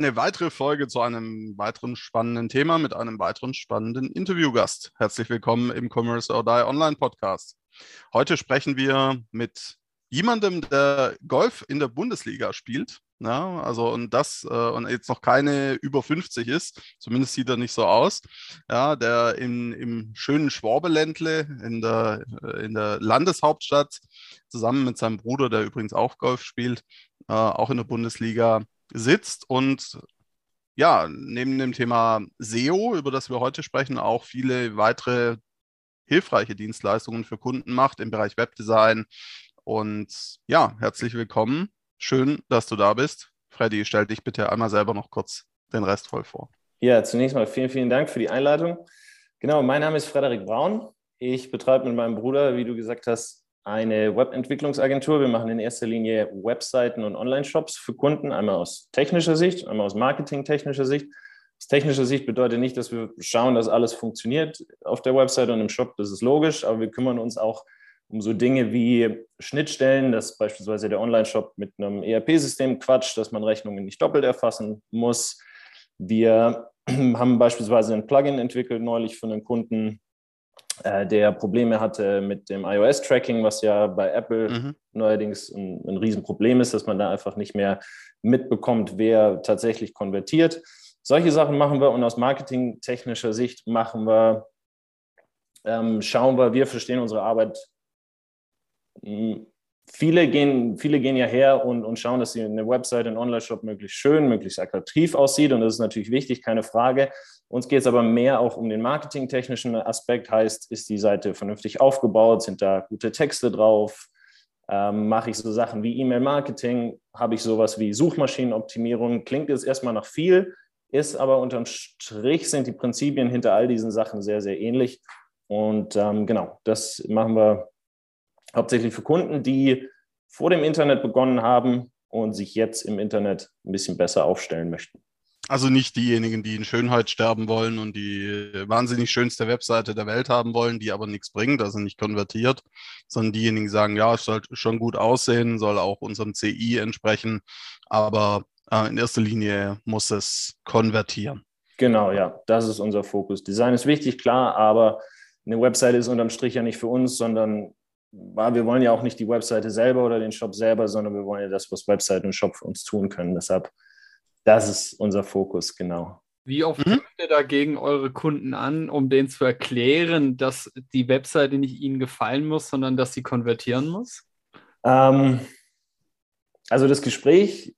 Eine weitere Folge zu einem weiteren spannenden Thema mit einem weiteren spannenden Interviewgast. Herzlich willkommen im Commerce or Die Online Podcast. Heute sprechen wir mit jemandem, der Golf in der Bundesliga spielt. Ja, also und das äh, und jetzt noch keine über 50 ist, zumindest sieht er nicht so aus. Ja, der in, im schönen Schwabeländle in der, äh, in der Landeshauptstadt zusammen mit seinem Bruder, der übrigens auch Golf spielt, äh, auch in der Bundesliga sitzt und ja, neben dem Thema SEO, über das wir heute sprechen, auch viele weitere hilfreiche Dienstleistungen für Kunden macht im Bereich Webdesign. Und ja, herzlich willkommen. Schön, dass du da bist. Freddy, stell dich bitte einmal selber noch kurz den Rest voll vor. Ja, zunächst mal vielen, vielen Dank für die Einleitung. Genau, mein Name ist Frederik Braun. Ich betreibe mit meinem Bruder, wie du gesagt hast, eine Webentwicklungsagentur. Wir machen in erster Linie Webseiten und Online-Shops für Kunden, einmal aus technischer Sicht, einmal aus marketingtechnischer Sicht. Aus technischer Sicht bedeutet nicht, dass wir schauen, dass alles funktioniert auf der Website und im Shop, das ist logisch, aber wir kümmern uns auch um so Dinge wie Schnittstellen, dass beispielsweise der Online-Shop mit einem ERP-System quatscht, dass man Rechnungen nicht doppelt erfassen muss. Wir haben beispielsweise ein Plugin entwickelt neulich für einen Kunden, äh, der Probleme hatte mit dem iOS-Tracking, was ja bei Apple mhm. neuerdings ein, ein Riesenproblem ist, dass man da einfach nicht mehr mitbekommt, wer tatsächlich konvertiert. Solche Sachen machen wir und aus marketingtechnischer Sicht machen wir, ähm, schauen wir, wir verstehen unsere Arbeit viele gehen, viele gehen ja her und, und schauen, dass eine Website, ein Online-Shop möglichst schön, möglichst attraktiv aussieht. Und das ist natürlich wichtig, keine Frage. Uns geht es aber mehr auch um den marketingtechnischen Aspekt. Heißt, ist die Seite vernünftig aufgebaut? Sind da gute Texte drauf? Ähm, mache ich so Sachen wie E-Mail-Marketing? Habe ich sowas wie Suchmaschinenoptimierung? Klingt jetzt erstmal nach viel, ist aber unterm Strich sind die Prinzipien hinter all diesen Sachen sehr, sehr ähnlich. Und ähm, genau, das machen wir hauptsächlich für Kunden, die vor dem Internet begonnen haben und sich jetzt im Internet ein bisschen besser aufstellen möchten. Also nicht diejenigen, die in Schönheit sterben wollen und die wahnsinnig schönste Webseite der Welt haben wollen, die aber nichts bringt, also nicht konvertiert, sondern diejenigen, die sagen, ja, es soll schon gut aussehen, soll auch unserem CI entsprechen, aber äh, in erster Linie muss es konvertieren. Genau, ja, das ist unser Fokus. Design ist wichtig, klar, aber eine Webseite ist unterm Strich ja nicht für uns, sondern wir wollen ja auch nicht die Webseite selber oder den Shop selber, sondern wir wollen ja das, was Webseite und Shop für uns tun können. Deshalb, das ist unser Fokus, genau. Wie oft mhm. ihr dagegen eure Kunden an, um denen zu erklären, dass die Webseite nicht ihnen gefallen muss, sondern dass sie konvertieren muss? Ähm, also das Gespräch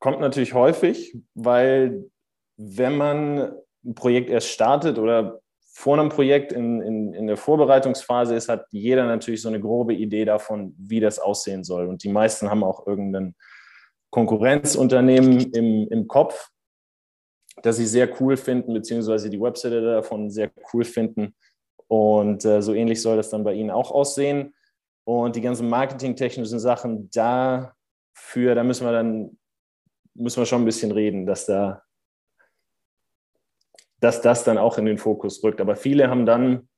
kommt natürlich häufig, weil wenn man ein Projekt erst startet oder vor einem Projekt in, in, in der Vorbereitungsphase ist, hat jeder natürlich so eine grobe Idee davon, wie das aussehen soll. Und die meisten haben auch irgendein Konkurrenzunternehmen im, im Kopf, das sie sehr cool finden, beziehungsweise die Webseite davon sehr cool finden. Und äh, so ähnlich soll das dann bei Ihnen auch aussehen. Und die ganzen marketingtechnischen Sachen dafür, da müssen wir dann müssen wir schon ein bisschen reden, dass da dass das dann auch in den Fokus rückt. Aber viele haben dann,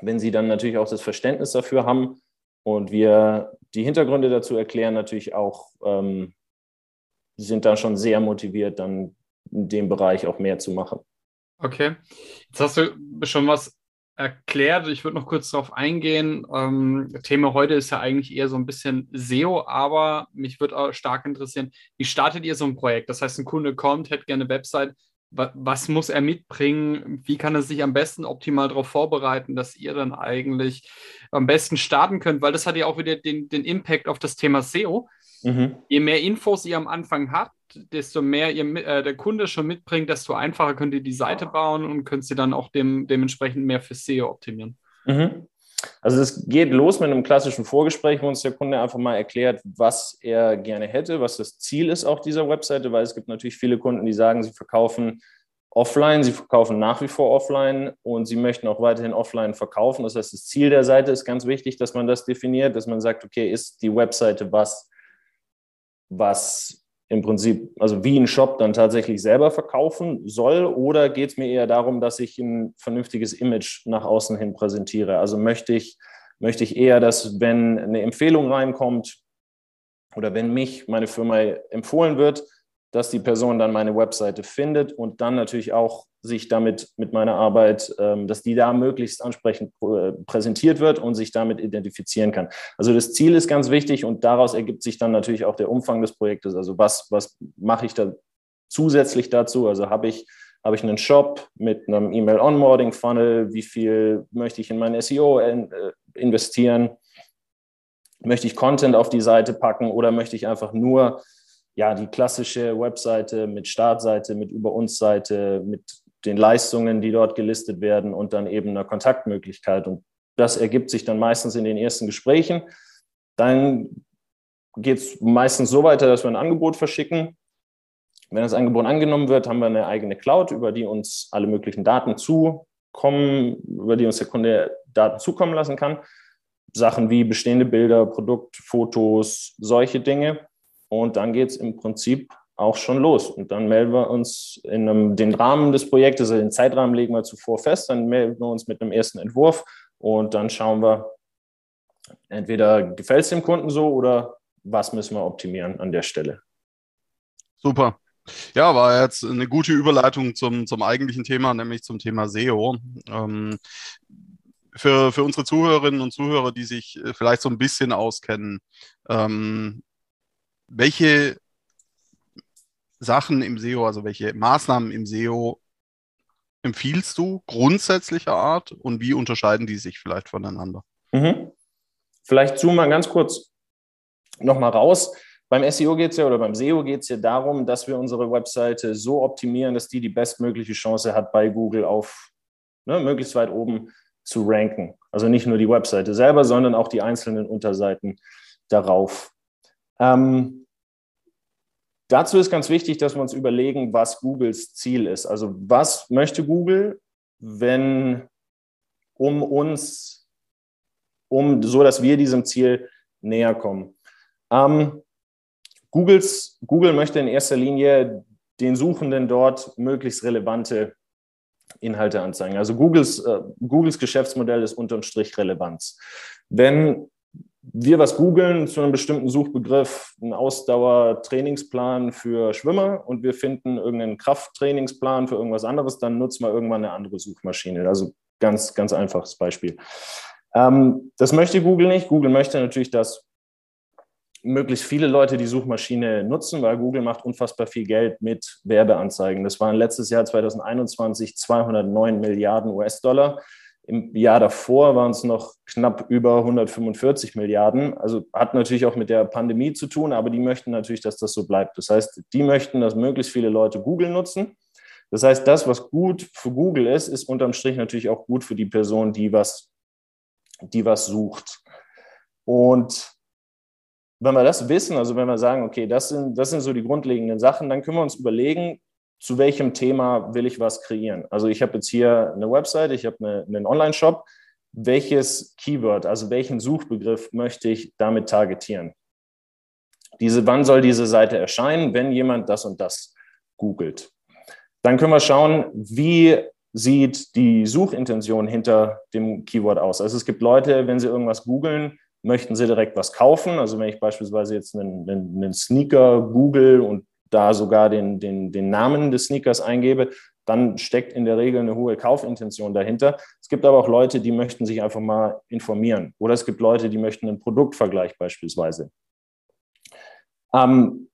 wenn sie dann natürlich auch das Verständnis dafür haben und wir die Hintergründe dazu erklären, natürlich auch, ähm, sind dann schon sehr motiviert, dann in dem Bereich auch mehr zu machen. Okay, jetzt hast du schon was erklärt. Ich würde noch kurz darauf eingehen. Ähm, Thema heute ist ja eigentlich eher so ein bisschen SEO, aber mich würde auch stark interessieren, wie startet ihr so ein Projekt? Das heißt, ein Kunde kommt, hätte gerne eine Website was muss er mitbringen? Wie kann er sich am besten optimal darauf vorbereiten, dass ihr dann eigentlich am besten starten könnt? Weil das hat ja auch wieder den, den Impact auf das Thema SEO. Mhm. Je mehr Infos ihr am Anfang habt, desto mehr ihr, äh, der Kunde schon mitbringt, desto einfacher könnt ihr die Seite bauen und könnt sie dann auch dem, dementsprechend mehr für SEO optimieren. Mhm. Also es geht los mit einem klassischen Vorgespräch, wo uns der Kunde einfach mal erklärt, was er gerne hätte, was das Ziel ist auch dieser Webseite, weil es gibt natürlich viele Kunden, die sagen, sie verkaufen offline, sie verkaufen nach wie vor offline und sie möchten auch weiterhin offline verkaufen. Das heißt, das Ziel der Seite ist ganz wichtig, dass man das definiert, dass man sagt, okay, ist die Webseite was, was im Prinzip, also wie ein Shop dann tatsächlich selber verkaufen soll oder geht es mir eher darum, dass ich ein vernünftiges Image nach außen hin präsentiere? Also möchte ich, möchte ich eher, dass wenn eine Empfehlung reinkommt oder wenn mich meine Firma empfohlen wird, dass die Person dann meine Webseite findet und dann natürlich auch sich damit mit meiner Arbeit, ähm, dass die da möglichst ansprechend äh, präsentiert wird und sich damit identifizieren kann. Also das Ziel ist ganz wichtig und daraus ergibt sich dann natürlich auch der Umfang des Projektes. Also was, was mache ich da zusätzlich dazu? Also habe ich, habe ich einen Shop mit einem E-Mail-Onboarding-Funnel? Wie viel möchte ich in mein SEO äh, investieren? Möchte ich Content auf die Seite packen oder möchte ich einfach nur ja, die klassische Webseite mit Startseite, mit Über uns Seite, mit den Leistungen, die dort gelistet werden und dann eben einer Kontaktmöglichkeit. Und das ergibt sich dann meistens in den ersten Gesprächen. Dann geht es meistens so weiter, dass wir ein Angebot verschicken. Wenn das Angebot angenommen wird, haben wir eine eigene Cloud, über die uns alle möglichen Daten zukommen, über die uns der Kunde Daten zukommen lassen kann. Sachen wie bestehende Bilder, Produktfotos, solche Dinge. Und dann geht es im Prinzip auch schon los. Und dann melden wir uns in einem, den Rahmen des Projektes, also den Zeitrahmen legen wir zuvor fest, dann melden wir uns mit einem ersten Entwurf und dann schauen wir, entweder gefällt es dem Kunden so oder was müssen wir optimieren an der Stelle. Super. Ja, war jetzt eine gute Überleitung zum, zum eigentlichen Thema, nämlich zum Thema SEO. Ähm, für, für unsere Zuhörerinnen und Zuhörer, die sich äh, vielleicht so ein bisschen auskennen, ähm, welche Sachen im SEO, also welche Maßnahmen im SEO empfiehlst du grundsätzlicher Art und wie unterscheiden die sich vielleicht voneinander? Mhm. Vielleicht zoomen wir ganz kurz nochmal raus. Beim SEO geht es ja oder beim SEO geht es ja darum, dass wir unsere Webseite so optimieren, dass die die bestmögliche Chance hat, bei Google auf ne, möglichst weit oben zu ranken. Also nicht nur die Webseite selber, sondern auch die einzelnen Unterseiten darauf. Ähm, dazu ist ganz wichtig, dass wir uns überlegen, was Googles Ziel ist. Also was möchte Google, wenn um uns, um so dass wir diesem Ziel näher kommen. Ähm, Googles, Google möchte in erster Linie den Suchenden dort möglichst relevante Inhalte anzeigen. Also Googles, äh, Googles Geschäftsmodell ist unterm Strich Relevanz. Wenn wir was googeln zu einem bestimmten Suchbegriff, einen Ausdauertrainingsplan für Schwimmer und wir finden irgendeinen Krafttrainingsplan für irgendwas anderes, dann nutzen wir irgendwann eine andere Suchmaschine. Also ganz, ganz einfaches Beispiel. Ähm, das möchte Google nicht. Google möchte natürlich, dass möglichst viele Leute die Suchmaschine nutzen, weil Google macht unfassbar viel Geld mit Werbeanzeigen. Das waren letztes Jahr 2021 209 Milliarden US-Dollar. Im Jahr davor waren es noch knapp über 145 Milliarden. Also hat natürlich auch mit der Pandemie zu tun, aber die möchten natürlich, dass das so bleibt. Das heißt, die möchten, dass möglichst viele Leute Google nutzen. Das heißt, das, was gut für Google ist, ist unterm Strich natürlich auch gut für die Person, die was, die was sucht. Und wenn wir das wissen, also wenn wir sagen, okay, das sind, das sind so die grundlegenden Sachen, dann können wir uns überlegen, zu welchem Thema will ich was kreieren. Also ich habe jetzt hier eine Website, ich habe eine, einen Online-Shop. Welches Keyword, also welchen Suchbegriff möchte ich damit targetieren? Diese, wann soll diese Seite erscheinen, wenn jemand das und das googelt? Dann können wir schauen, wie sieht die Suchintention hinter dem Keyword aus. Also es gibt Leute, wenn sie irgendwas googeln, möchten sie direkt was kaufen. Also wenn ich beispielsweise jetzt einen, einen, einen Sneaker google und da sogar den, den, den Namen des Sneakers eingebe, dann steckt in der Regel eine hohe Kaufintention dahinter. Es gibt aber auch Leute, die möchten sich einfach mal informieren. Oder es gibt Leute, die möchten einen Produktvergleich beispielsweise. Ähm,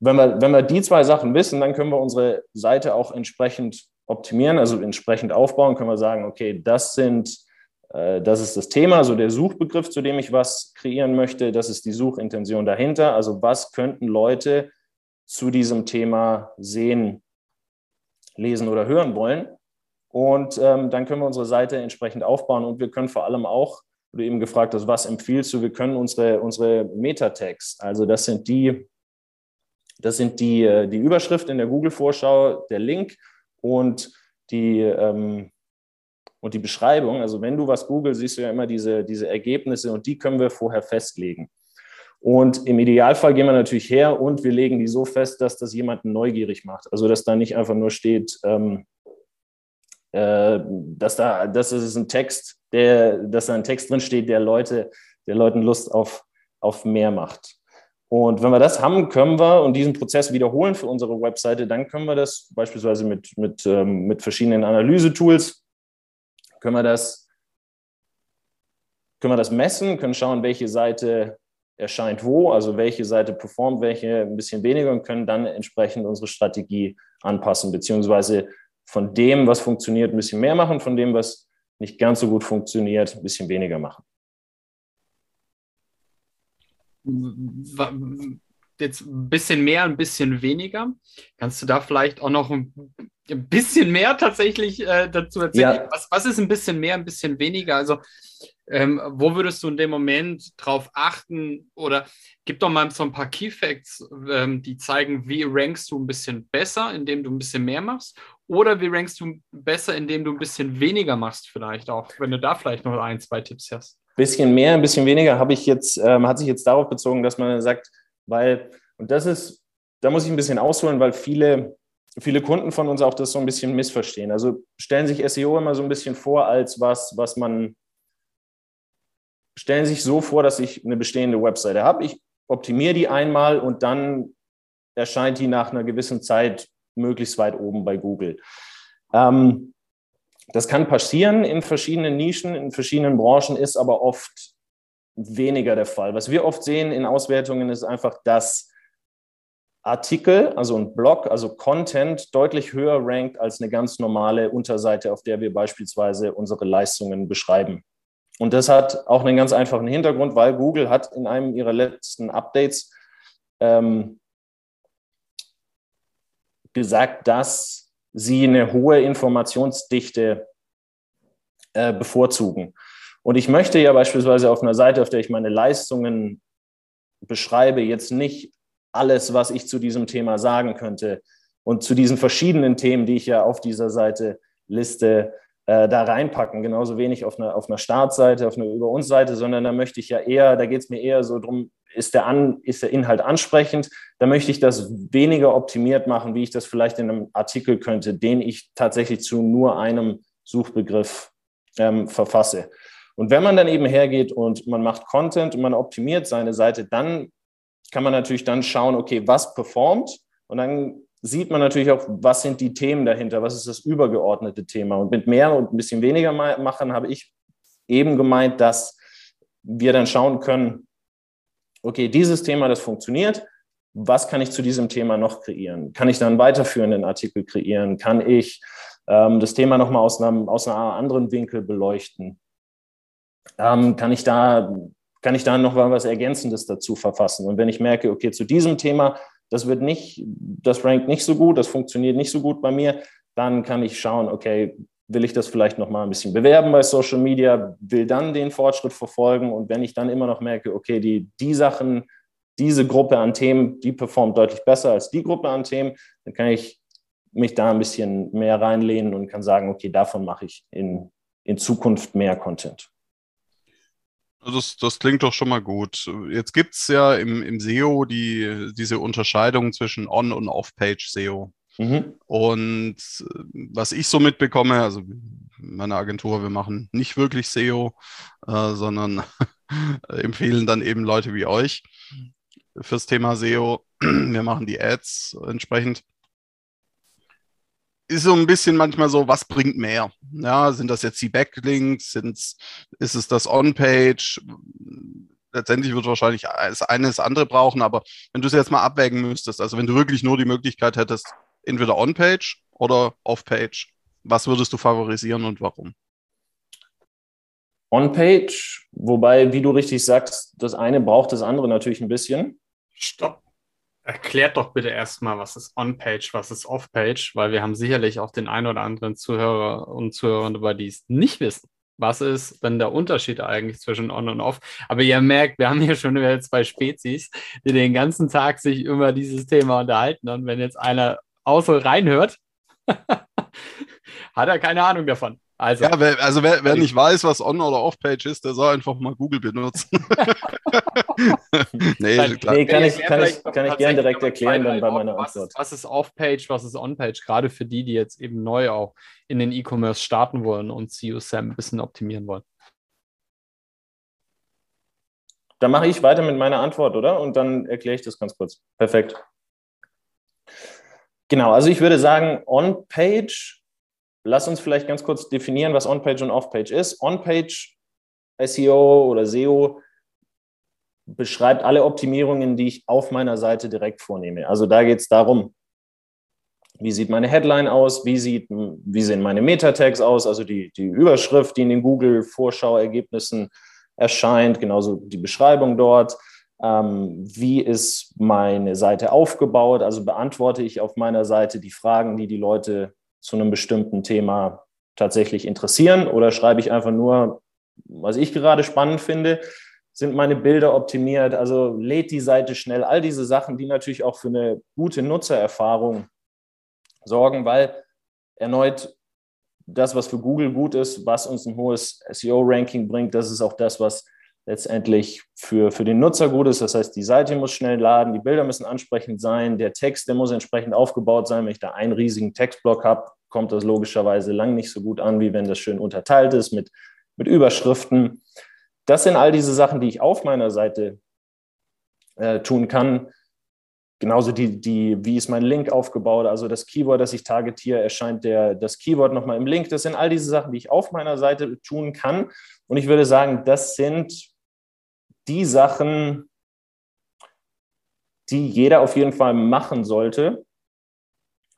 wenn, wir, wenn wir die zwei Sachen wissen, dann können wir unsere Seite auch entsprechend optimieren, also entsprechend aufbauen, können wir sagen, okay, das sind äh, das ist das Thema, so der Suchbegriff, zu dem ich was kreieren möchte. Das ist die Suchintention dahinter. Also was könnten Leute zu diesem Thema sehen, lesen oder hören wollen. Und ähm, dann können wir unsere Seite entsprechend aufbauen und wir können vor allem auch, du eben gefragt hast, was empfiehlst du, wir können unsere, unsere Meta-Tags, also das sind die, das sind die, äh, die Überschrift in der Google-Vorschau, der Link und die, ähm, und die Beschreibung. Also wenn du was googelst, siehst du ja immer diese, diese Ergebnisse und die können wir vorher festlegen. Und im Idealfall gehen wir natürlich her und wir legen die so fest, dass das jemanden neugierig macht. Also dass da nicht einfach nur steht, ähm, äh, dass da, das ist ein Text, der, dass da ein Text drin steht, der Leute, der Leuten Lust auf, auf mehr macht. Und wenn wir das haben, können wir und diesen Prozess wiederholen für unsere Webseite, dann können wir das beispielsweise mit, mit, ähm, mit verschiedenen Analyse-Tools, können wir können wir das messen, können schauen, welche Seite erscheint wo, also welche Seite performt, welche ein bisschen weniger und können dann entsprechend unsere Strategie anpassen, beziehungsweise von dem, was funktioniert, ein bisschen mehr machen, von dem, was nicht ganz so gut funktioniert, ein bisschen weniger machen jetzt ein bisschen mehr, ein bisschen weniger. Kannst du da vielleicht auch noch ein, bisschen mehr tatsächlich äh, dazu erzählen? Ja. Was, was ist ein bisschen mehr, ein bisschen weniger? Also, ähm, wo würdest du in dem Moment drauf achten? Oder gib doch mal so ein paar Key Facts, ähm, die zeigen, wie rankst du ein bisschen besser, indem du ein bisschen mehr machst? Oder wie rankst du besser, indem du ein bisschen weniger machst, vielleicht auch, wenn du da vielleicht noch ein, zwei Tipps hast? bisschen mehr, ein bisschen weniger habe ich jetzt, ähm, hat sich jetzt darauf bezogen, dass man sagt, weil, und das ist, da muss ich ein bisschen ausholen, weil viele, viele Kunden von uns auch das so ein bisschen missverstehen. Also stellen sich SEO immer so ein bisschen vor als was, was man, stellen sich so vor, dass ich eine bestehende Webseite habe. Ich optimiere die einmal und dann erscheint die nach einer gewissen Zeit möglichst weit oben bei Google. Ähm, das kann passieren in verschiedenen Nischen, in verschiedenen Branchen, ist aber oft weniger der Fall. Was wir oft sehen in Auswertungen ist einfach, dass Artikel, also ein Blog, also Content deutlich höher rankt als eine ganz normale Unterseite, auf der wir beispielsweise unsere Leistungen beschreiben. Und das hat auch einen ganz einfachen Hintergrund, weil Google hat in einem ihrer letzten Updates ähm, gesagt, dass sie eine hohe Informationsdichte äh, bevorzugen. Und ich möchte ja beispielsweise auf einer Seite, auf der ich meine Leistungen beschreibe, jetzt nicht alles, was ich zu diesem Thema sagen könnte und zu diesen verschiedenen Themen, die ich ja auf dieser Seite liste, äh, da reinpacken. Genauso wenig auf einer, auf einer Startseite, auf einer Über uns Seite, sondern da möchte ich ja eher, da geht es mir eher so drum, ist der, An, ist der Inhalt ansprechend, da möchte ich das weniger optimiert machen, wie ich das vielleicht in einem Artikel könnte, den ich tatsächlich zu nur einem Suchbegriff ähm, verfasse. Und wenn man dann eben hergeht und man macht Content und man optimiert seine Seite, dann kann man natürlich dann schauen, okay, was performt? Und dann sieht man natürlich auch, was sind die Themen dahinter, was ist das übergeordnete Thema. Und mit mehr und ein bisschen weniger machen habe ich eben gemeint, dass wir dann schauen können, okay, dieses Thema, das funktioniert, was kann ich zu diesem Thema noch kreieren? Kann ich dann weiterführenden Artikel kreieren? Kann ich ähm, das Thema nochmal aus einem, aus einem anderen Winkel beleuchten? Ähm, kann ich da kann ich da noch mal was Ergänzendes dazu verfassen? Und wenn ich merke, okay, zu diesem Thema, das wird nicht, das rankt nicht so gut, das funktioniert nicht so gut bei mir, dann kann ich schauen, okay, will ich das vielleicht noch mal ein bisschen bewerben bei Social Media, will dann den Fortschritt verfolgen und wenn ich dann immer noch merke, okay, die, die Sachen, diese Gruppe an Themen, die performt deutlich besser als die Gruppe an Themen, dann kann ich mich da ein bisschen mehr reinlehnen und kann sagen, okay, davon mache ich in, in Zukunft mehr Content. Das, das klingt doch schon mal gut. Jetzt gibt es ja im, im SEO die, diese Unterscheidung zwischen On- und Off-Page-SEO. Mhm. Und äh, was ich so mitbekomme, also meine Agentur, wir machen nicht wirklich SEO, äh, sondern empfehlen dann eben Leute wie euch fürs Thema SEO. Wir machen die Ads entsprechend. Ist so ein bisschen manchmal so, was bringt mehr? Ja, sind das jetzt die Backlinks? Sind's, ist es das On-Page? letztendlich wird wahrscheinlich das eine das andere brauchen, aber wenn du es jetzt mal abwägen müsstest, also wenn du wirklich nur die Möglichkeit hättest, entweder On-Page oder Off-Page? Was würdest du favorisieren und warum? On-Page, wobei, wie du richtig sagst, das eine braucht das andere natürlich ein bisschen. Stopp. Erklärt doch bitte erstmal, was ist On-Page, was ist Off-Page, weil wir haben sicherlich auch den einen oder anderen Zuhörer und Zuhörer, die es nicht wissen. Was ist denn der Unterschied eigentlich zwischen On und Off? Aber ihr merkt, wir haben hier schon wieder zwei Spezies, die den ganzen Tag sich über dieses Thema unterhalten. Und wenn jetzt einer außer reinhört, hat er keine Ahnung davon. Also, ja, wer, also wer, wer, nicht weiß, was On- oder Off-Page ist, der soll einfach mal Google benutzen. nee, nee, kann ich, kann ich, kann ich gerne direkt erklären dann bei meiner was, Antwort. Was ist Off-Page, was ist On-Page, gerade für die, die jetzt eben neu auch in den E-Commerce starten wollen und CUSAM ein bisschen optimieren wollen. Dann mache ich weiter mit meiner Antwort, oder? Und dann erkläre ich das ganz kurz. Perfekt. Genau, also ich würde sagen, On-Page Lass uns vielleicht ganz kurz definieren, was On-Page und Off-Page ist. On-Page SEO oder SEO beschreibt alle Optimierungen, die ich auf meiner Seite direkt vornehme. Also da geht es darum, wie sieht meine Headline aus, wie, sieht, wie sehen meine Meta-Tags aus, also die, die Überschrift, die in den Google-Vorschauergebnissen erscheint, genauso die Beschreibung dort. Ähm, wie ist meine Seite aufgebaut? Also beantworte ich auf meiner Seite die Fragen, die die Leute zu einem bestimmten Thema tatsächlich interessieren oder schreibe ich einfach nur, was ich gerade spannend finde? Sind meine Bilder optimiert? Also lädt die Seite schnell? All diese Sachen, die natürlich auch für eine gute Nutzererfahrung sorgen, weil erneut das, was für Google gut ist, was uns ein hohes SEO-Ranking bringt, das ist auch das, was letztendlich für, für den Nutzer gut ist. Das heißt, die Seite muss schnell laden, die Bilder müssen ansprechend sein, der Text, der muss entsprechend aufgebaut sein. Wenn ich da einen riesigen Textblock habe, kommt das logischerweise lang nicht so gut an, wie wenn das schön unterteilt ist mit, mit Überschriften. Das sind all diese Sachen, die ich auf meiner Seite äh, tun kann. Genauso die, die, wie ist mein Link aufgebaut, also das Keyword, das ich targetiere, erscheint der, das Keyword nochmal im Link. Das sind all diese Sachen, die ich auf meiner Seite tun kann. Und ich würde sagen, das sind die Sachen, die jeder auf jeden Fall machen sollte.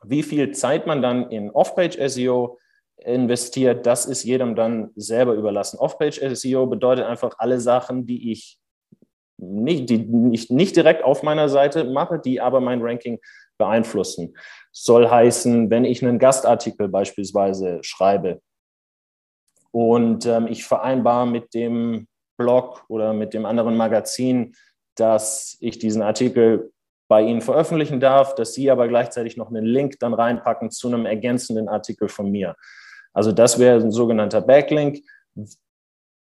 Wie viel Zeit man dann in Off-Page-SEO investiert, das ist jedem dann selber überlassen. Off-Page-SEO bedeutet einfach alle Sachen, die ich nicht, die ich nicht direkt auf meiner Seite mache, die aber mein Ranking beeinflussen. Soll heißen, wenn ich einen Gastartikel beispielsweise schreibe und ähm, ich vereinbare mit dem Blog oder mit dem anderen Magazin, dass ich diesen Artikel bei Ihnen veröffentlichen darf, dass Sie aber gleichzeitig noch einen Link dann reinpacken zu einem ergänzenden Artikel von mir. Also das wäre ein sogenannter Backlink.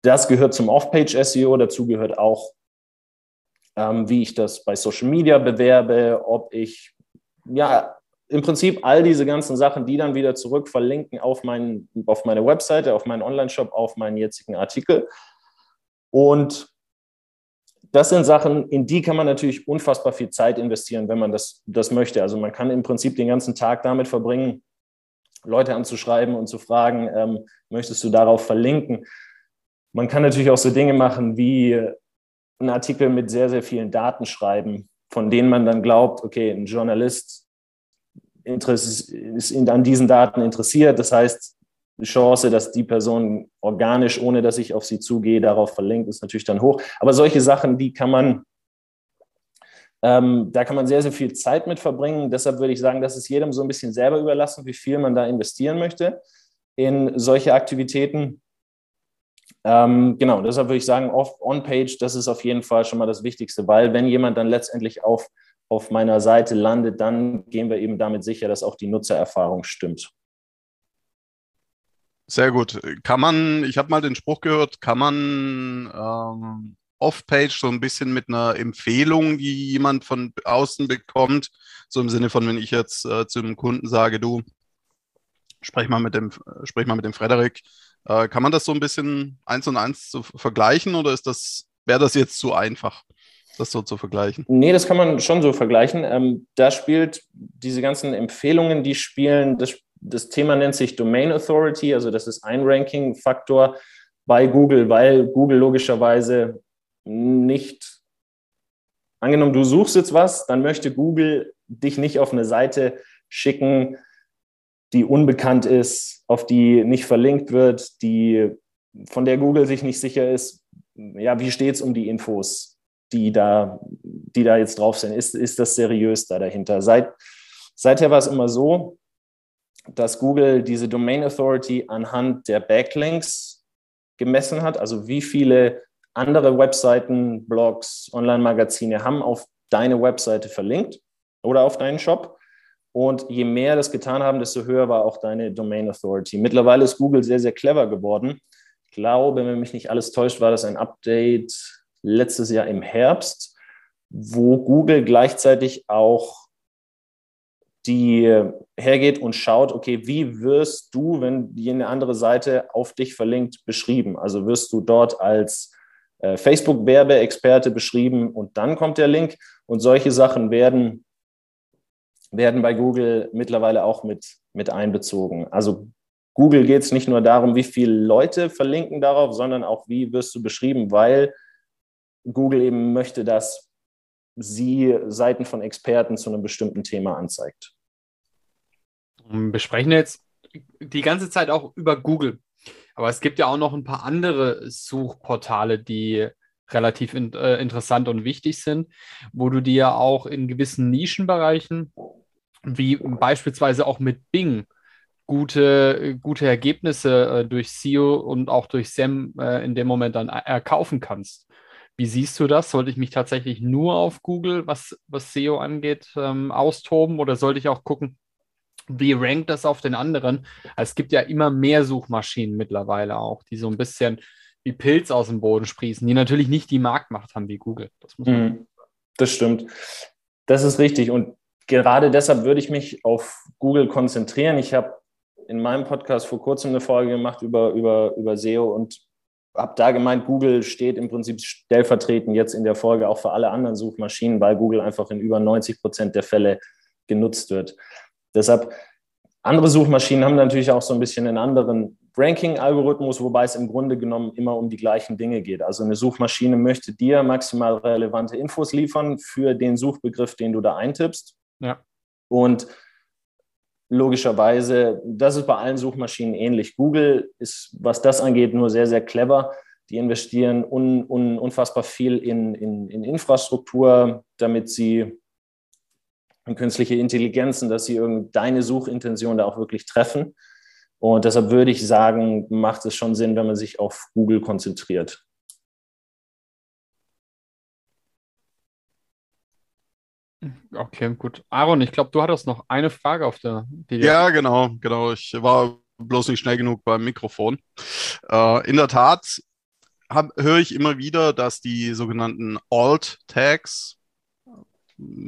Das gehört zum Off-Page-SEO. Dazu gehört auch, ähm, wie ich das bei Social Media bewerbe, ob ich ja im Prinzip all diese ganzen Sachen, die dann wieder zurück verlinken auf, mein, auf meine Webseite, auf meinen Online-Shop, auf meinen jetzigen Artikel. Und das sind Sachen, in die kann man natürlich unfassbar viel Zeit investieren, wenn man das, das möchte. Also man kann im Prinzip den ganzen Tag damit verbringen, Leute anzuschreiben und zu fragen, ähm, möchtest du darauf verlinken? Man kann natürlich auch so Dinge machen wie einen Artikel mit sehr, sehr vielen Daten schreiben, von denen man dann glaubt, okay, ein Journalist ist an diesen Daten interessiert. Das heißt, Chance, dass die Person organisch, ohne dass ich auf sie zugehe, darauf verlinkt, ist natürlich dann hoch. Aber solche Sachen, die kann man, ähm, da kann man sehr, sehr viel Zeit mit verbringen. Deshalb würde ich sagen, das ist jedem so ein bisschen selber überlassen, wie viel man da investieren möchte in solche Aktivitäten. Ähm, genau, deshalb würde ich sagen, On-Page, das ist auf jeden Fall schon mal das Wichtigste, weil wenn jemand dann letztendlich auf, auf meiner Seite landet, dann gehen wir eben damit sicher, dass auch die Nutzererfahrung stimmt. Sehr gut. Kann man, ich habe mal den Spruch gehört, kann man ähm, Off-Page so ein bisschen mit einer Empfehlung, die jemand von außen bekommt, so im Sinne von, wenn ich jetzt äh, zu einem Kunden sage, du, sprech mal mit dem, sprech mal mit dem Frederik, äh, kann man das so ein bisschen eins und eins zu vergleichen oder ist das, wäre das jetzt zu einfach? das so zu vergleichen? Nee, das kann man schon so vergleichen. Ähm, da spielt diese ganzen Empfehlungen, die spielen, das das Thema nennt sich Domain Authority, also das ist ein Ranking-Faktor bei Google, weil Google logischerweise nicht, angenommen, du suchst jetzt was, dann möchte Google dich nicht auf eine Seite schicken, die unbekannt ist, auf die nicht verlinkt wird, die, von der Google sich nicht sicher ist, ja, wie steht es um die Infos, die da, die da jetzt drauf sind? Ist, ist das seriös da dahinter? Seit, seither war es immer so, dass Google diese Domain Authority anhand der Backlinks gemessen hat, also wie viele andere Webseiten, Blogs, Online-Magazine haben auf deine Webseite verlinkt oder auf deinen Shop. Und je mehr das getan haben, desto höher war auch deine Domain Authority. Mittlerweile ist Google sehr, sehr clever geworden. Ich glaube, wenn mich nicht alles täuscht, war das ein Update letztes Jahr im Herbst, wo Google gleichzeitig auch die hergeht und schaut, okay, wie wirst du, wenn jene andere Seite auf dich verlinkt, beschrieben? Also wirst du dort als äh, Facebook-Werbeexperte beschrieben und dann kommt der Link. Und solche Sachen werden, werden bei Google mittlerweile auch mit, mit einbezogen. Also Google geht es nicht nur darum, wie viele Leute verlinken darauf, sondern auch, wie wirst du beschrieben, weil Google eben möchte, dass sie Seiten von Experten zu einem bestimmten Thema anzeigt. Wir sprechen jetzt die ganze Zeit auch über Google. Aber es gibt ja auch noch ein paar andere Suchportale, die relativ in, äh, interessant und wichtig sind, wo du dir auch in gewissen Nischenbereichen, wie beispielsweise auch mit Bing, gute, gute Ergebnisse äh, durch SEO und auch durch SEM äh, in dem Moment dann erkaufen kannst. Wie siehst du das? Sollte ich mich tatsächlich nur auf Google, was, was SEO angeht, ähm, austoben oder sollte ich auch gucken, wie rankt das auf den anderen? Also es gibt ja immer mehr Suchmaschinen mittlerweile auch, die so ein bisschen wie Pilz aus dem Boden sprießen, die natürlich nicht die Marktmacht haben wie Google. Das, mhm. das stimmt. Das ist richtig. Und gerade deshalb würde ich mich auf Google konzentrieren. Ich habe in meinem Podcast vor kurzem eine Folge gemacht über, über, über SEO und habe da gemeint, Google steht im Prinzip stellvertretend jetzt in der Folge auch für alle anderen Suchmaschinen, weil Google einfach in über 90 Prozent der Fälle genutzt wird. Deshalb, andere Suchmaschinen haben natürlich auch so ein bisschen einen anderen Ranking-Algorithmus, wobei es im Grunde genommen immer um die gleichen Dinge geht. Also eine Suchmaschine möchte dir maximal relevante Infos liefern für den Suchbegriff, den du da eintippst. Ja. Und logischerweise, das ist bei allen Suchmaschinen ähnlich. Google ist, was das angeht, nur sehr, sehr clever. Die investieren un, un, unfassbar viel in, in, in Infrastruktur, damit sie und künstliche Intelligenzen, dass sie deine Suchintention da auch wirklich treffen. Und deshalb würde ich sagen, macht es schon Sinn, wenn man sich auf Google konzentriert. Okay, gut. Aaron, ich glaube, du hattest noch eine Frage auf der PDF. Ja, genau, genau. Ich war bloß nicht schnell genug beim Mikrofon. Äh, in der Tat höre ich immer wieder, dass die sogenannten Alt-Tags,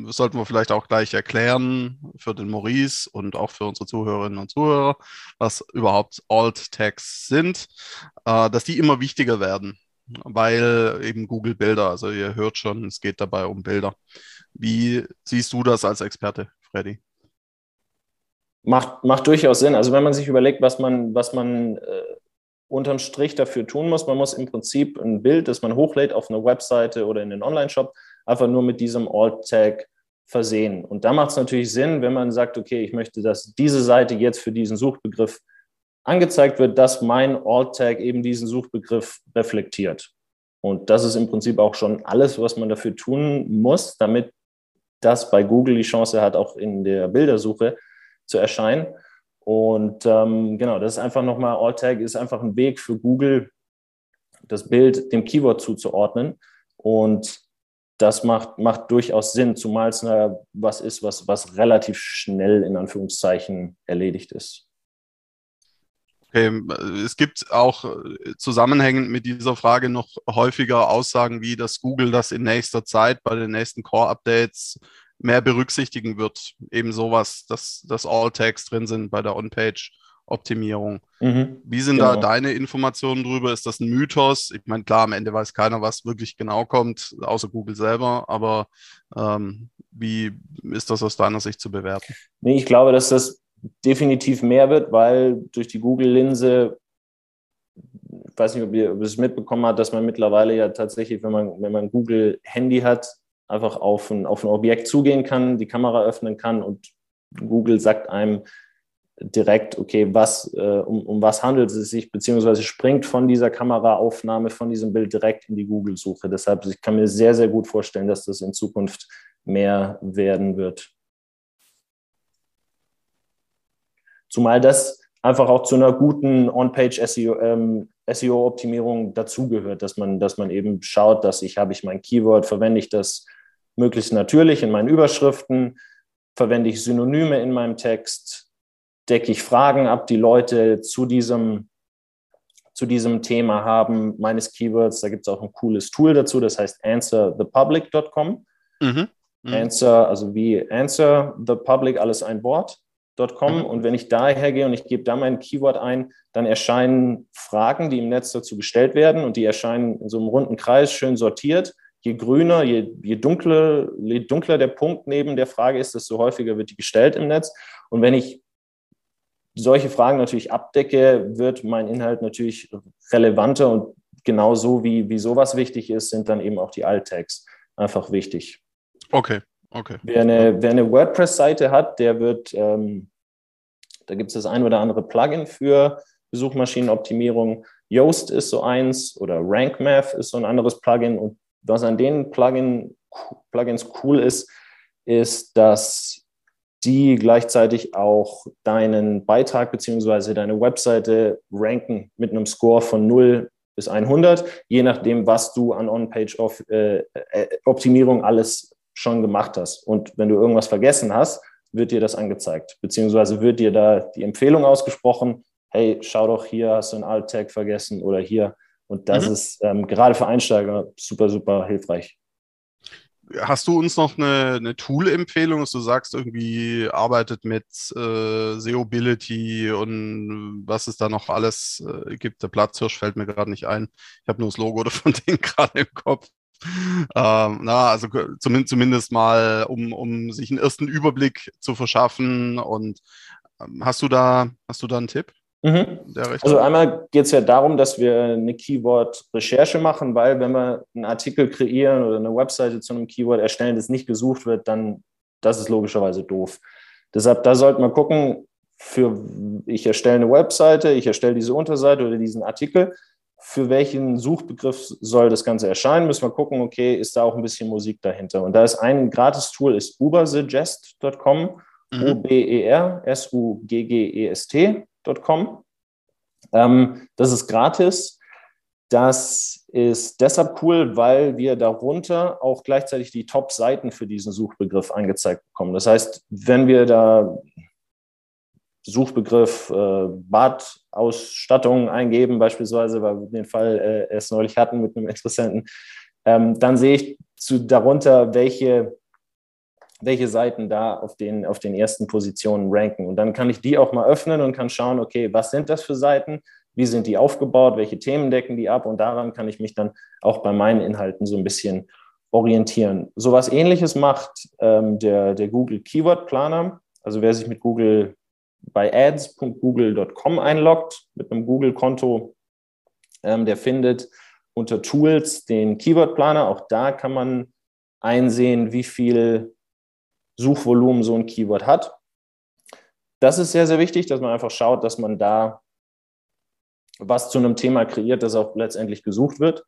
sollten wir vielleicht auch gleich erklären für den Maurice und auch für unsere Zuhörerinnen und Zuhörer, was überhaupt Alt-Tags sind, äh, dass die immer wichtiger werden, weil eben Google Bilder, also ihr hört schon, es geht dabei um Bilder. Wie siehst du das als Experte, Freddy? Macht, macht durchaus Sinn. Also wenn man sich überlegt, was man, was man äh, unterm Strich dafür tun muss, man muss im Prinzip ein Bild, das man hochlädt auf eine Webseite oder in den Online-Shop, einfach nur mit diesem Alt-Tag versehen. Und da macht es natürlich Sinn, wenn man sagt, okay, ich möchte, dass diese Seite jetzt für diesen Suchbegriff angezeigt wird, dass mein Alt-Tag eben diesen Suchbegriff reflektiert. Und das ist im Prinzip auch schon alles, was man dafür tun muss, damit das bei Google die Chance hat, auch in der Bildersuche zu erscheinen. Und ähm, genau, das ist einfach nochmal, Alt-Tag ist einfach ein Weg für Google, das Bild dem Keyword zuzuordnen. Und das macht, macht durchaus Sinn, zumal es eine, was ist, was, was relativ schnell in Anführungszeichen erledigt ist. Okay, es gibt auch äh, zusammenhängend mit dieser Frage noch häufiger Aussagen wie, dass Google das in nächster Zeit bei den nächsten Core-Updates mehr berücksichtigen wird. Eben sowas, dass, dass All-Tags drin sind bei der On-Page Optimierung. Mhm, Wie sind genau. da deine Informationen drüber? Ist das ein Mythos? Ich meine, klar, am Ende weiß keiner, was wirklich genau kommt, außer Google selber, aber ähm, wie ist das aus deiner Sicht zu bewerten? Nee, ich glaube, dass das definitiv mehr wird, weil durch die Google-Linse, ich weiß nicht, ob ihr es mitbekommen habt, dass man mittlerweile ja tatsächlich, wenn man, wenn man Google-Handy hat, einfach auf ein, auf ein Objekt zugehen kann, die Kamera öffnen kann und Google sagt einem, direkt, okay, was, äh, um, um was handelt es sich, beziehungsweise springt von dieser Kameraaufnahme, von diesem Bild direkt in die Google-Suche. Deshalb, ich kann mir sehr, sehr gut vorstellen, dass das in Zukunft mehr werden wird. Zumal das einfach auch zu einer guten On-Page-SEO-Optimierung ähm, SEO dazugehört, dass man, dass man eben schaut, dass ich, habe ich mein Keyword, verwende ich das möglichst natürlich in meinen Überschriften, verwende ich Synonyme in meinem Text, decke ich Fragen ab, die Leute zu diesem, zu diesem Thema haben, meines Keywords. Da gibt es auch ein cooles Tool dazu, das heißt answerthepublic.com. Mhm. Mhm. Answer, also wie Answer the Public, alles ein Wort. Com. Mhm. Und wenn ich daher gehe und ich gebe da mein Keyword ein, dann erscheinen Fragen, die im Netz dazu gestellt werden und die erscheinen in so einem runden Kreis schön sortiert. Je grüner, je, je, dunkler, je dunkler der Punkt neben der Frage ist, desto häufiger wird die gestellt im Netz. Und wenn ich solche Fragen natürlich abdecke, wird mein Inhalt natürlich relevanter und genauso wie, wie sowas wichtig ist, sind dann eben auch die Alt-Tags einfach wichtig. Okay, okay. Wer eine, wer eine WordPress-Seite hat, der wird, ähm, da gibt es das ein oder andere Plugin für Suchmaschinenoptimierung. Yoast ist so eins oder RankMath ist so ein anderes Plugin. Und was an den Plugin, Plugins cool ist, ist, dass die gleichzeitig auch deinen Beitrag bzw. deine Webseite ranken mit einem Score von 0 bis 100, je nachdem, was du an On-Page-Optimierung äh, äh alles schon gemacht hast. Und wenn du irgendwas vergessen hast, wird dir das angezeigt, beziehungsweise wird dir da die Empfehlung ausgesprochen, hey, schau doch hier, hast du einen Alt-Tag vergessen oder hier. Und das mhm. ist ähm, gerade für Einsteiger super, super hilfreich. Hast du uns noch eine, eine Tool-Empfehlung, dass du sagst, irgendwie arbeitet mit äh, SEObility und was es da noch alles äh, gibt? Der Platzhirsch fällt mir gerade nicht ein. Ich habe nur das Logo von denen gerade im Kopf. Ähm, na, also zumindest, zumindest mal, um, um sich einen ersten Überblick zu verschaffen. Und ähm, hast du da, hast du da einen Tipp? Mhm. Also einmal geht es ja darum, dass wir eine Keyword-Recherche machen, weil wenn wir einen Artikel kreieren oder eine Webseite zu einem Keyword erstellen, das nicht gesucht wird, dann das ist logischerweise doof. Deshalb, da sollten wir gucken, für ich erstelle eine Webseite, ich erstelle diese Unterseite oder diesen Artikel. Für welchen Suchbegriff soll das Ganze erscheinen? Müssen wir gucken, okay, ist da auch ein bisschen Musik dahinter? Und da ist ein Gratis-Tool, ist ubersuggest.com, mhm. U-B-E-R-S-U-G-G-E-S-T Com. Ähm, das ist gratis. Das ist deshalb cool, weil wir darunter auch gleichzeitig die Top-Seiten für diesen Suchbegriff angezeigt bekommen. Das heißt, wenn wir da Suchbegriff äh, Badausstattung eingeben, beispielsweise, weil wir den Fall äh, erst neulich hatten mit einem Interessenten, ähm, dann sehe ich zu, darunter, welche welche Seiten da auf den, auf den ersten Positionen ranken. Und dann kann ich die auch mal öffnen und kann schauen, okay, was sind das für Seiten? Wie sind die aufgebaut? Welche Themen decken die ab? Und daran kann ich mich dann auch bei meinen Inhalten so ein bisschen orientieren. So was ähnliches macht ähm, der, der Google Keyword Planer. Also wer sich mit Google bei ads.google.com einloggt, mit einem Google-Konto, ähm, der findet unter Tools den Keyword Planer. Auch da kann man einsehen, wie viel Suchvolumen so ein Keyword hat. Das ist sehr, sehr wichtig, dass man einfach schaut, dass man da was zu einem Thema kreiert, das auch letztendlich gesucht wird.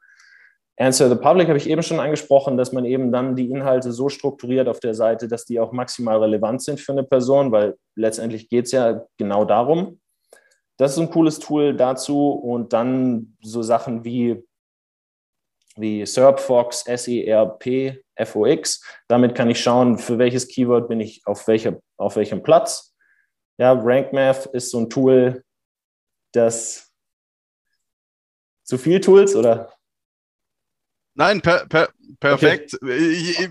Answer the Public habe ich eben schon angesprochen, dass man eben dann die Inhalte so strukturiert auf der Seite, dass die auch maximal relevant sind für eine Person, weil letztendlich geht es ja genau darum. Das ist ein cooles Tool dazu und dann so Sachen wie wie SERPFox, SERP, FOX. Damit kann ich schauen, für welches Keyword bin ich auf, welcher, auf welchem Platz. Ja, RankMath ist so ein Tool, das zu viel Tools oder Nein, per, per, perfekt. Okay. Ich, ich,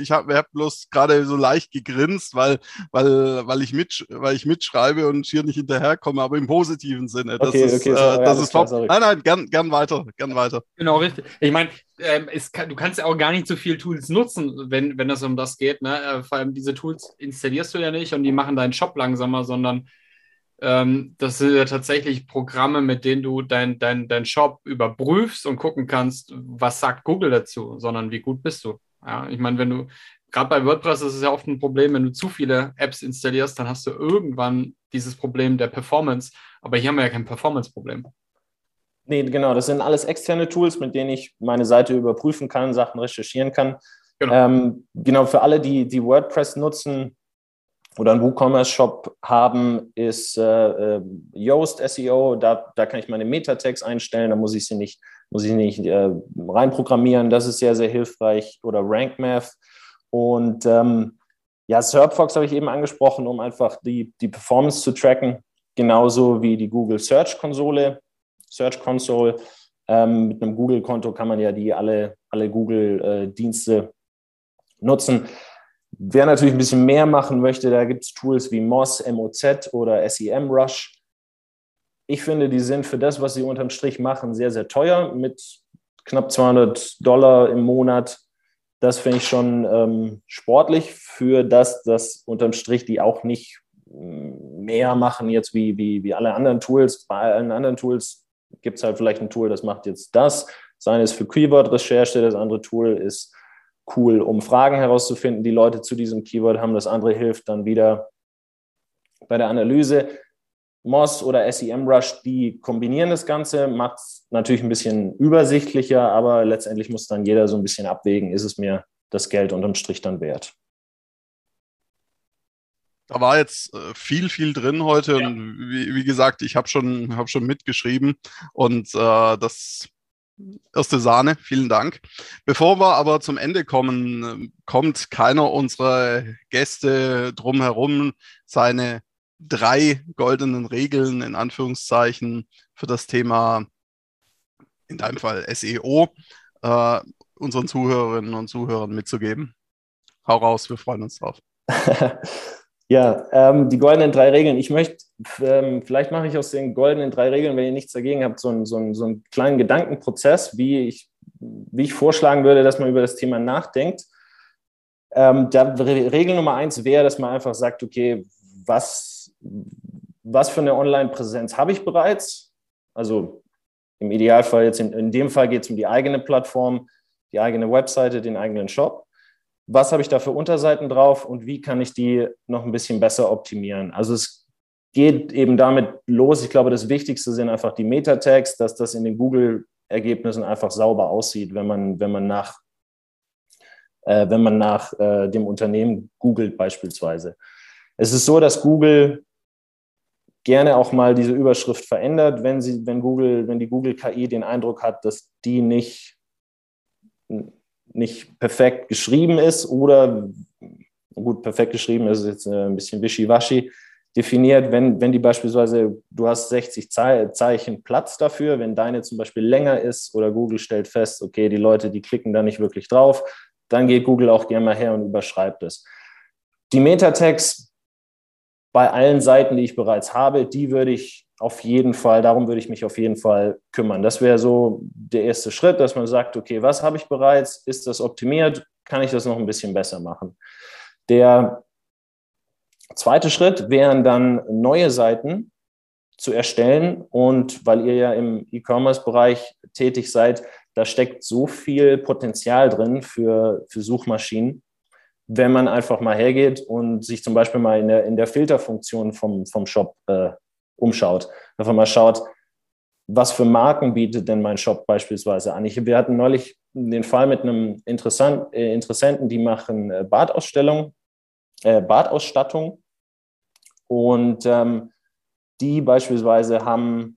ich habe hab bloß gerade so leicht gegrinst, weil, weil, weil, ich mit, weil ich mitschreibe und hier nicht hinterherkomme, aber im positiven Sinne. Das okay, ist, okay, sorry, äh, das ist top. Nein, nein, gern, gern weiter, gern weiter. Genau, richtig. Ich meine, ähm, kann, du kannst ja auch gar nicht so viele Tools nutzen, wenn, wenn es um das geht. Ne? Äh, vor allem diese Tools installierst du ja nicht und die machen deinen Shop langsamer, sondern ähm, das sind ja tatsächlich Programme, mit denen du deinen dein, dein Shop überprüfst und gucken kannst, was sagt Google dazu, sondern wie gut bist du. Ja, ich meine, wenn du, gerade bei WordPress ist es ja oft ein Problem, wenn du zu viele Apps installierst, dann hast du irgendwann dieses Problem der Performance. Aber hier haben wir ja kein Performance-Problem. Nee, genau, das sind alles externe Tools, mit denen ich meine Seite überprüfen kann, Sachen recherchieren kann. Genau, ähm, genau für alle, die, die WordPress nutzen, oder einen WooCommerce-Shop haben, ist äh, äh Yoast SEO. Da, da kann ich meine Meta-Tags einstellen, da muss ich sie nicht, muss ich nicht äh, reinprogrammieren. Das ist sehr, sehr hilfreich. Oder RankMath. Und ähm, Ja, SERPFox habe ich eben angesprochen, um einfach die, die Performance zu tracken, genauso wie die Google Search Konsole, Search Console. Ähm, mit einem Google-Konto kann man ja die alle, alle Google-Dienste äh, nutzen. Wer natürlich ein bisschen mehr machen möchte, da gibt es Tools wie Moz, MOZ oder SEMrush. Ich finde, die sind für das, was sie unterm Strich machen, sehr, sehr teuer mit knapp 200 Dollar im Monat. Das finde ich schon ähm, sportlich für das, dass unterm Strich die auch nicht mm, mehr machen jetzt wie, wie, wie alle anderen Tools. Bei allen anderen Tools gibt es halt vielleicht ein Tool, das macht jetzt das. Das ist für Keyword-Recherche, das andere Tool ist cool, um Fragen herauszufinden, die Leute zu diesem Keyword haben. Das andere hilft dann wieder bei der Analyse. Moz oder SEMrush, die kombinieren das Ganze, macht es natürlich ein bisschen übersichtlicher, aber letztendlich muss dann jeder so ein bisschen abwägen, ist es mir das Geld unterm Strich dann wert. Da war jetzt äh, viel, viel drin heute ja. und wie, wie, gesagt, ich habe schon, hab schon mitgeschrieben und äh, das erste Sahne, vielen Dank. Bevor wir aber zum Ende kommen, kommt keiner unserer Gäste drum herum, seine drei goldenen Regeln in Anführungszeichen für das Thema, in deinem Fall SEO, äh, unseren Zuhörerinnen und Zuhörern mitzugeben. Hau raus, wir freuen uns drauf. Ja, ähm, die goldenen drei Regeln. Ich möchte, ähm, vielleicht mache ich aus den goldenen drei Regeln, wenn ihr nichts dagegen habt, so, ein, so, ein, so einen kleinen Gedankenprozess, wie ich, wie ich vorschlagen würde, dass man über das Thema nachdenkt. Ähm, da, Regel Nummer eins wäre, dass man einfach sagt, okay, was, was für eine Online-Präsenz habe ich bereits? Also im Idealfall jetzt in, in dem Fall geht es um die eigene Plattform, die eigene Webseite, den eigenen Shop was habe ich da für Unterseiten drauf und wie kann ich die noch ein bisschen besser optimieren. Also es geht eben damit los. Ich glaube, das Wichtigste sind einfach die Meta-Tags, dass das in den Google-Ergebnissen einfach sauber aussieht, wenn man, wenn man nach, äh, wenn man nach äh, dem Unternehmen googelt beispielsweise. Es ist so, dass Google gerne auch mal diese Überschrift verändert, wenn sie, wenn Google, wenn die Google KI den Eindruck hat, dass die nicht nicht perfekt geschrieben ist oder, gut, perfekt geschrieben ist jetzt äh, ein bisschen wischiwaschi definiert, wenn, wenn die beispielsweise, du hast 60 Zeichen Platz dafür, wenn deine zum Beispiel länger ist oder Google stellt fest, okay, die Leute, die klicken da nicht wirklich drauf, dann geht Google auch gerne mal her und überschreibt es. Die Meta-Tags bei allen Seiten, die ich bereits habe, die würde ich auf jeden Fall, darum würde ich mich auf jeden Fall kümmern. Das wäre so der erste Schritt, dass man sagt, okay, was habe ich bereits? Ist das optimiert? Kann ich das noch ein bisschen besser machen? Der zweite Schritt wären dann neue Seiten zu erstellen. Und weil ihr ja im E-Commerce-Bereich tätig seid, da steckt so viel Potenzial drin für, für Suchmaschinen, wenn man einfach mal hergeht und sich zum Beispiel mal in der, in der Filterfunktion vom, vom Shop äh, umschaut. Einfach mal schaut, was für Marken bietet denn mein Shop beispielsweise an? Ich, wir hatten neulich den Fall mit einem Interessant, äh, Interessenten, die machen äh, Badausstellung, äh, Badausstattung und ähm, die beispielsweise haben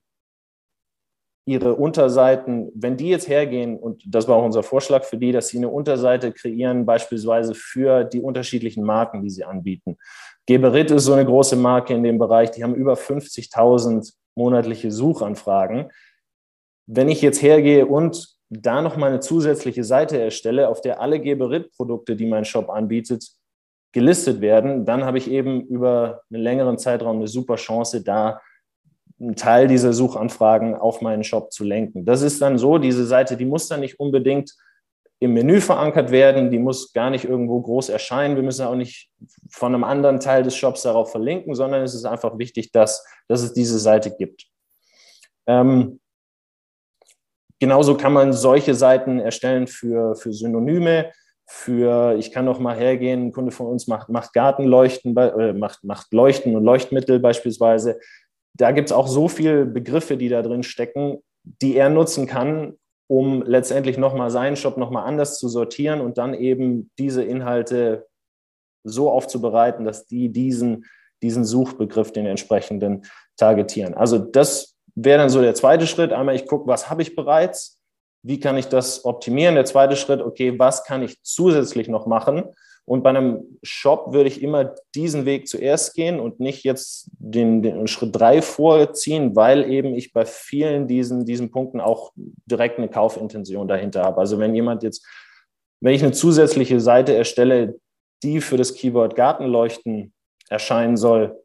ihre Unterseiten, wenn die jetzt hergehen, und das war auch unser Vorschlag für die, dass sie eine Unterseite kreieren, beispielsweise für die unterschiedlichen Marken, die sie anbieten. Geberit ist so eine große Marke in dem Bereich, die haben über 50.000 monatliche Suchanfragen. Wenn ich jetzt hergehe und da noch mal eine zusätzliche Seite erstelle, auf der alle Geberit-Produkte, die mein Shop anbietet, gelistet werden, dann habe ich eben über einen längeren Zeitraum eine super Chance, da einen Teil dieser Suchanfragen auf meinen Shop zu lenken. Das ist dann so, diese Seite, die muss dann nicht unbedingt im Menü verankert werden, die muss gar nicht irgendwo groß erscheinen. Wir müssen auch nicht von einem anderen Teil des Shops darauf verlinken, sondern es ist einfach wichtig, dass, dass es diese Seite gibt. Ähm, genauso kann man solche Seiten erstellen für, für Synonyme, für, ich kann noch mal hergehen, ein Kunde von uns macht, macht Gartenleuchten, äh, macht, macht Leuchten und Leuchtmittel beispielsweise da gibt es auch so viele Begriffe, die da drin stecken, die er nutzen kann, um letztendlich nochmal seinen Shop nochmal anders zu sortieren und dann eben diese Inhalte so aufzubereiten, dass die diesen, diesen Suchbegriff, den entsprechenden, targetieren. Also das wäre dann so der zweite Schritt. Einmal, ich gucke, was habe ich bereits? Wie kann ich das optimieren? Der zweite Schritt, okay, was kann ich zusätzlich noch machen? Und bei einem Shop würde ich immer diesen Weg zuerst gehen und nicht jetzt den, den Schritt drei vorziehen, weil eben ich bei vielen diesen, diesen Punkten auch direkt eine Kaufintention dahinter habe. Also wenn jemand jetzt, wenn ich eine zusätzliche Seite erstelle, die für das Keyword Gartenleuchten erscheinen soll,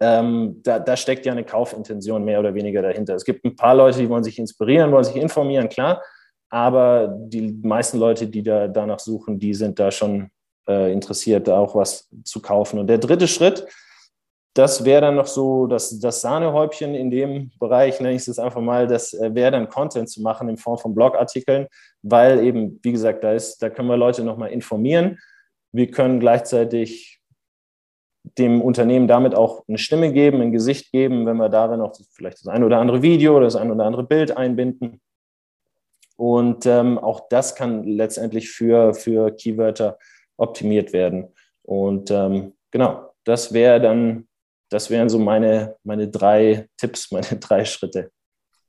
ähm, da, da, steckt ja eine Kaufintention mehr oder weniger dahinter. Es gibt ein paar Leute, die wollen sich inspirieren, wollen sich informieren, klar, aber die meisten Leute, die da danach suchen, die sind da schon äh, interessiert, auch was zu kaufen. Und der dritte Schritt, das wäre dann noch so das, das Sahnehäubchen in dem Bereich, nenne ich es einfach mal, das äh, wäre dann Content zu machen in Form von Blogartikeln, weil eben, wie gesagt, da, ist, da können wir Leute nochmal informieren. Wir können gleichzeitig dem Unternehmen damit auch eine Stimme geben, ein Gesicht geben, wenn wir darin auch vielleicht das ein oder andere Video oder das ein oder andere Bild einbinden. Und ähm, auch das kann letztendlich für, für Keywörter optimiert werden. Und ähm, genau, das wäre dann, das wären so meine, meine drei Tipps, meine drei Schritte.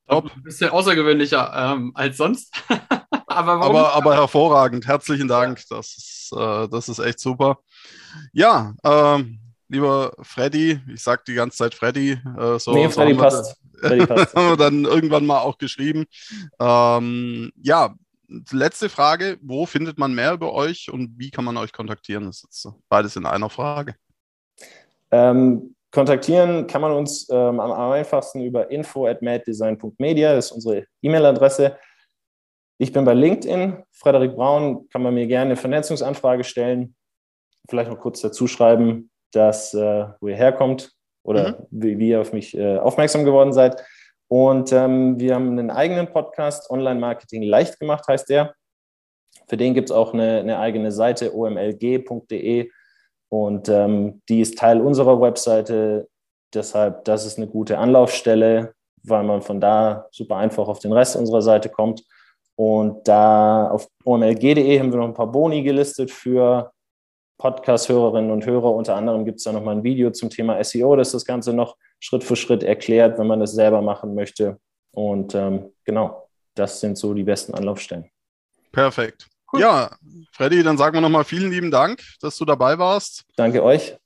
Top. Ein bisschen außergewöhnlicher ähm, als sonst. aber, aber, aber, hervorragend. Herzlichen Dank. Das ist, äh, das ist echt super. Ja, ähm, lieber Freddy, ich sage die ganze Zeit Freddy. Äh, so, nee, Freddy passt. Freddy passt. dann irgendwann mal auch geschrieben. Ähm, ja, letzte Frage, wo findet man mehr über euch und wie kann man euch kontaktieren? Das ist beides in einer Frage. Ähm, kontaktieren kann man uns ähm, am einfachsten über info at maddesign.media, das ist unsere E-Mail-Adresse. Ich bin bei LinkedIn, Frederik Braun, kann man mir gerne eine Vernetzungsanfrage stellen. Vielleicht noch kurz dazu schreiben, dass, äh, wo ihr herkommt oder mhm. wie, wie, ihr auf mich äh, aufmerksam geworden seid. Und ähm, wir haben einen eigenen Podcast, Online-Marketing leicht gemacht heißt der. Für den gibt es auch eine, eine, eigene Seite, omlg.de. Und ähm, die ist Teil unserer Webseite. Deshalb, das ist eine gute Anlaufstelle, weil man von da super einfach auf den Rest unserer Seite kommt. Und da auf omlg.de haben wir noch ein paar Boni gelistet für Podcast-Hörerinnen und Hörer. Unter anderem gibt es da nochmal ein Video zum Thema SEO, das das Ganze noch Schritt für Schritt erklärt, wenn man das selber machen möchte. Und ähm, genau, das sind so die besten Anlaufstellen. Perfekt. Cool. Ja, Freddy, dann sagen wir nochmal vielen lieben Dank, dass du dabei warst. Danke euch.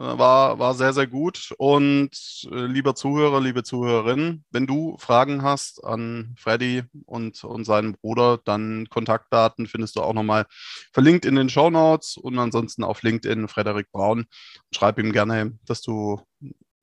War, war sehr, sehr gut. Und äh, lieber Zuhörer, liebe Zuhörerin, wenn du Fragen hast an Freddy und, und seinen Bruder, dann Kontaktdaten findest du auch nochmal verlinkt in den Show Notes und ansonsten auf LinkedIn Frederik Braun. Schreib ihm gerne, dass du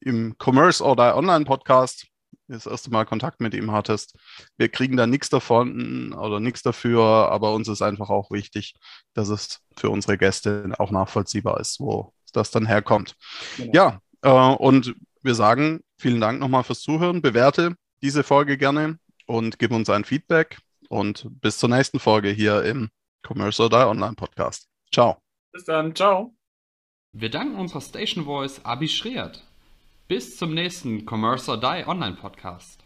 im Commerce oder Online Podcast das erste Mal Kontakt mit ihm hattest. Wir kriegen da nichts davon oder nichts dafür, aber uns ist einfach auch wichtig, dass es für unsere Gäste auch nachvollziehbar ist, wo das dann herkommt. Genau. Ja, äh, und wir sagen vielen Dank nochmal fürs Zuhören. Bewerte diese Folge gerne und gib uns ein Feedback. Und bis zur nächsten Folge hier im Commerce or Die Online Podcast. Ciao. Bis dann. Ciao. Wir danken unserer Station Voice Abi Schreert. Bis zum nächsten Commerce or Die Online Podcast.